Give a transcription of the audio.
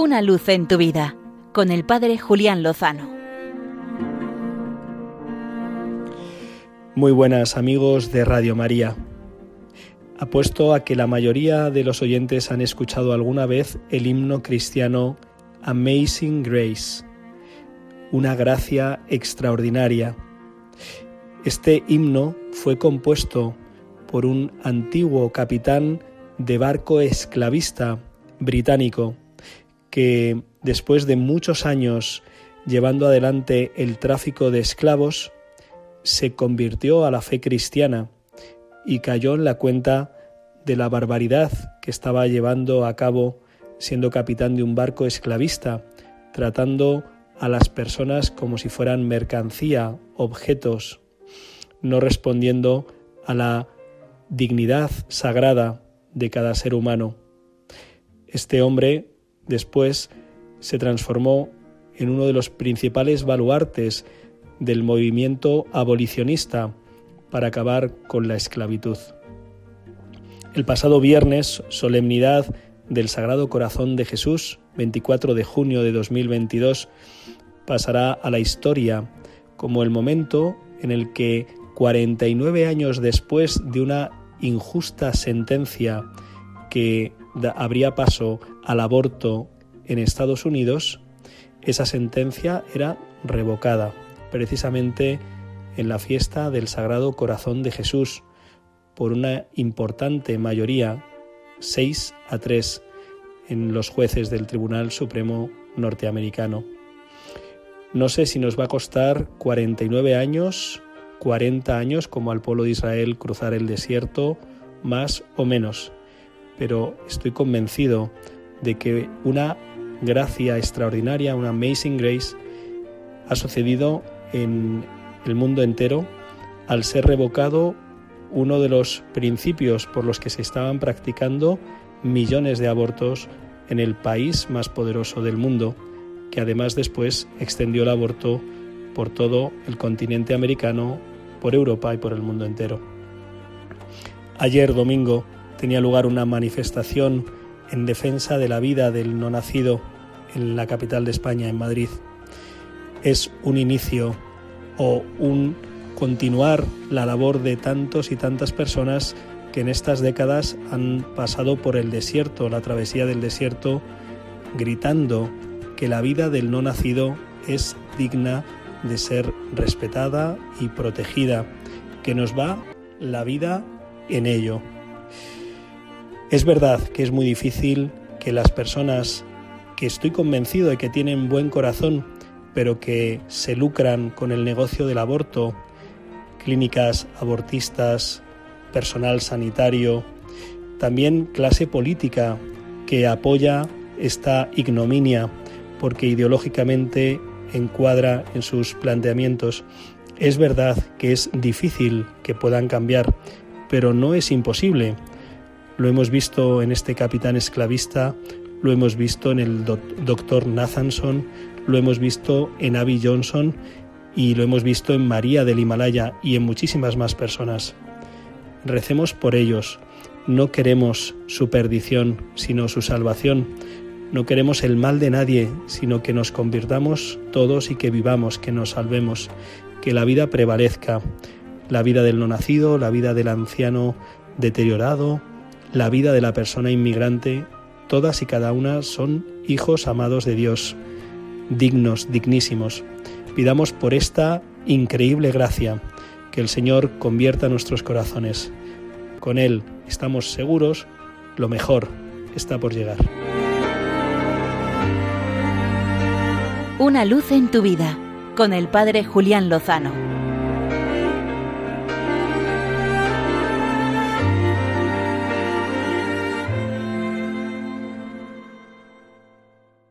Una luz en tu vida con el Padre Julián Lozano. Muy buenas amigos de Radio María. Apuesto a que la mayoría de los oyentes han escuchado alguna vez el himno cristiano Amazing Grace, una gracia extraordinaria. Este himno fue compuesto por un antiguo capitán de barco esclavista británico que después de muchos años llevando adelante el tráfico de esclavos, se convirtió a la fe cristiana y cayó en la cuenta de la barbaridad que estaba llevando a cabo siendo capitán de un barco esclavista, tratando a las personas como si fueran mercancía, objetos, no respondiendo a la dignidad sagrada de cada ser humano. Este hombre después se transformó en uno de los principales baluartes del movimiento abolicionista para acabar con la esclavitud. El pasado viernes, solemnidad del Sagrado Corazón de Jesús, 24 de junio de 2022, pasará a la historia como el momento en el que 49 años después de una injusta sentencia que habría paso al aborto en Estados Unidos, esa sentencia era revocada, precisamente en la fiesta del Sagrado Corazón de Jesús, por una importante mayoría, 6 a 3, en los jueces del Tribunal Supremo norteamericano. No sé si nos va a costar 49 años, 40 años como al pueblo de Israel cruzar el desierto, más o menos, pero estoy convencido de que una gracia extraordinaria, una amazing grace, ha sucedido en el mundo entero al ser revocado uno de los principios por los que se estaban practicando millones de abortos en el país más poderoso del mundo, que además después extendió el aborto por todo el continente americano, por Europa y por el mundo entero. Ayer domingo tenía lugar una manifestación en defensa de la vida del no nacido en la capital de España, en Madrid. Es un inicio o un continuar la labor de tantos y tantas personas que en estas décadas han pasado por el desierto, la travesía del desierto, gritando que la vida del no nacido es digna de ser respetada y protegida, que nos va la vida en ello. Es verdad que es muy difícil que las personas que estoy convencido de que tienen buen corazón, pero que se lucran con el negocio del aborto, clínicas abortistas, personal sanitario, también clase política que apoya esta ignominia porque ideológicamente encuadra en sus planteamientos. Es verdad que es difícil que puedan cambiar, pero no es imposible. Lo hemos visto en este capitán esclavista, lo hemos visto en el doctor Nathanson, lo hemos visto en Abby Johnson y lo hemos visto en María del Himalaya y en muchísimas más personas. Recemos por ellos. No queremos su perdición, sino su salvación. No queremos el mal de nadie, sino que nos convirtamos todos y que vivamos, que nos salvemos, que la vida prevalezca, la vida del no nacido, la vida del anciano deteriorado, la vida de la persona inmigrante, todas y cada una son hijos amados de Dios, dignos, dignísimos. Pidamos por esta increíble gracia que el Señor convierta nuestros corazones. Con Él estamos seguros, lo mejor está por llegar. Una luz en tu vida con el Padre Julián Lozano.